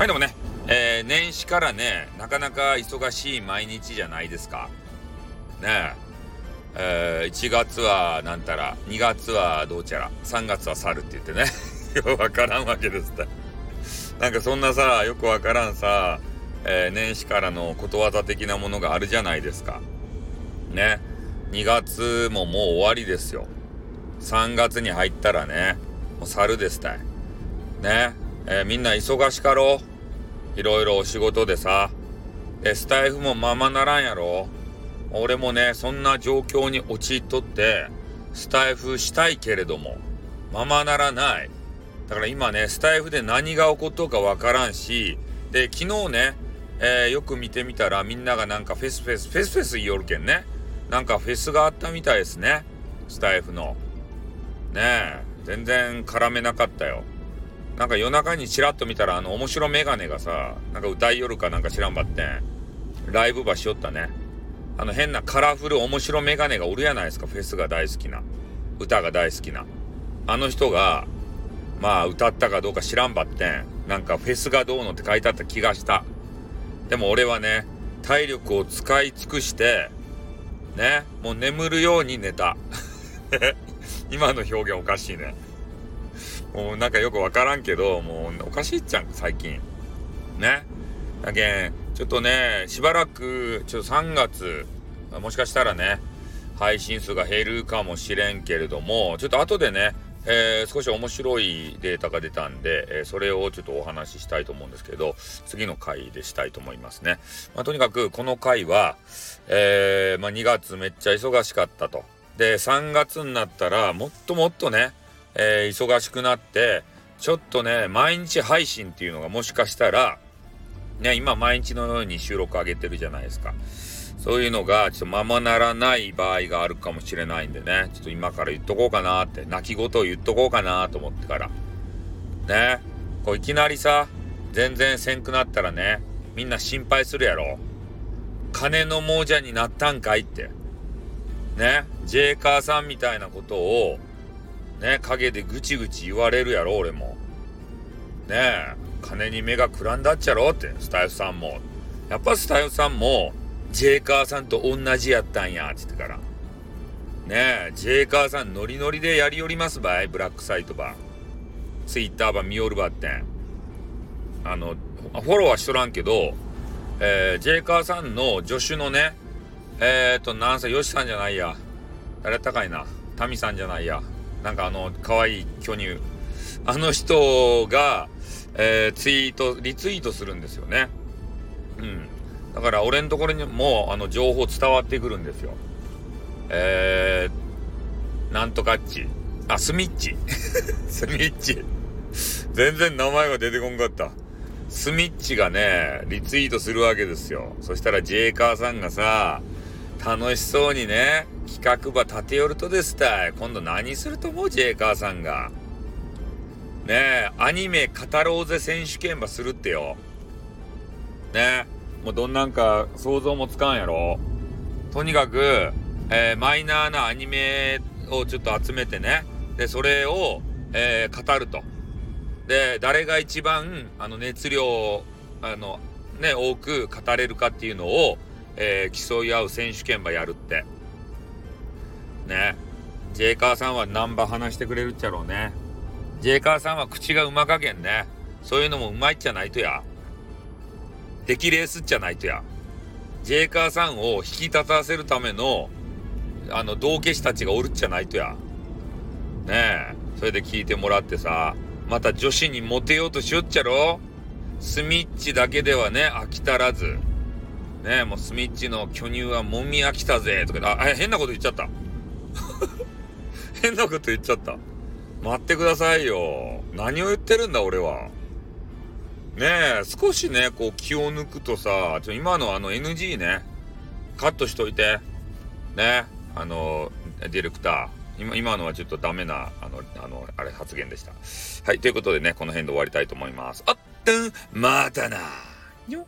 はい、でもね、えー、年始からね、なかなか忙しい毎日じゃないですか。ねえ、えー、1月はなんたら、2月はどうちゃら、3月は去るって言ってね、よくわからんわけですって。なんかそんなさ、よくわからんさ、えー、年始からのことわざ的なものがあるじゃないですか。ね。2月ももう終わりですよ。3月に入ったらね、もう猿ですたい。ね。えー、みんな忙しかろう？いろいろお仕事でさ、え、スタイフもままならんやろ俺もね、そんな状況に陥っとって、スタイフしたいけれども、ままならない。だから今ね、スタイフで何が起こっとうかわからんし、で、昨日ね、えー、よく見てみたらみんながなんかフェスフェス、フェスフェス言いよるけんね。なんかフェスがあったみたいですね。スタイフの。ねえ、全然絡めなかったよ。なんか夜中にチラッと見たら、あの、面白メガネがさ、なんか歌いよるかなんか知らんばってん、ライブ場しよったね。あの変なカラフル面白メガネがおるやないですか、フェスが大好きな。歌が大好きな。あの人が、まあ歌ったかどうか知らんばってん、なんかフェスがどうのって書いてあった気がした。でも俺はね、体力を使い尽くして、ね、もう眠るように寝た。今の表現おかしいね。もうなんかよくわからんけど、もうおかしいっちゃん、最近。ね。だけん、ちょっとね、しばらく、ちょっと3月、もしかしたらね、配信数が減るかもしれんけれども、ちょっと後でね、えー、少し面白いデータが出たんで、えー、それをちょっとお話ししたいと思うんですけど、次の回でしたいと思いますね。まあ、とにかく、この回は、えー、まあ、2月めっちゃ忙しかったと。で、3月になったら、もっともっとね、えー、忙しくなって、ちょっとね、毎日配信っていうのがもしかしたら、ね、今毎日のように収録上げてるじゃないですか。そういうのが、ちょっとままならない場合があるかもしれないんでね、ちょっと今から言っとこうかなって、泣き言を言っとこうかなと思ってから。ね、こういきなりさ、全然せんくなったらね、みんな心配するやろ。金の亡者になったんかいって。ね、ジェイカーさんみたいなことを、ね、陰でぐちぐち言われるやろ、俺も。ねえ、金に目がくらんだっちゃろって、スタイフさんも。やっぱスタイフさんも、ジェイカーさんと同じやったんや、って言ってから。ねえ、ジェイカーさんノリノリでやりよりますばい、ブラックサイトば。ツイッターば見よるばってん。あの、フォローはしとらんけど、えー、ジェイカーさんの助手のね、えーと、なんせ、ヨシさんじゃないや。誰やったかいな。タミさんじゃないや。なんかあの、可愛い巨乳。あの人が、えー、ツイート、リツイートするんですよね。うん。だから俺のところにも、あの、情報伝わってくるんですよ。えー、なんとかっち。あ、スミッチ。スミッチ。全然名前が出てこんかった。スミッチがね、リツイートするわけですよ。そしたらジェイカーさんがさ、楽しそうにね、企画ば立て寄るとですたい。今度何すると思う？ジェイカーさんが。ねえ、アニメ語ろうぜ選手権ばするってよ。ねえ、もうどんなんか想像もつかんやろ。とにかく、えー、マイナーなアニメをちょっと集めてね。で、それを、えー、語ると。で、誰が一番、あの、熱量、あの、ね、多く語れるかっていうのを、えー、競い合う選手権ばやるって。ね。ジェイカーさんはナンバ話してくれるっちゃろうね。ジェイカーさんは口がうまかげんね。そういうのもうまいっちゃないとや。出来レースっちゃないとや。ジェイカーさんを引き立たせるための、あの、道化師たちがおるっちゃないとや。ねえ。それで聞いてもらってさ、また女子にモテようとしよっちゃろスミッチだけではね、飽き足らず。ねえ、もうスミッチの巨乳はもみ飽きたぜ、とか、あ、変なこと言っちゃった。変なこと言っちゃった。待ってくださいよ。何を言ってるんだ、俺は。ねえ、少しね、こう気を抜くとさ、ちょ今のあの NG ね、カットしといて。ね、あの、ディレクター。今、今のはちょっとダメな、あの、あの、あれ発言でした。はい、ということでね、この辺で終わりたいと思います。あっ、またなよっ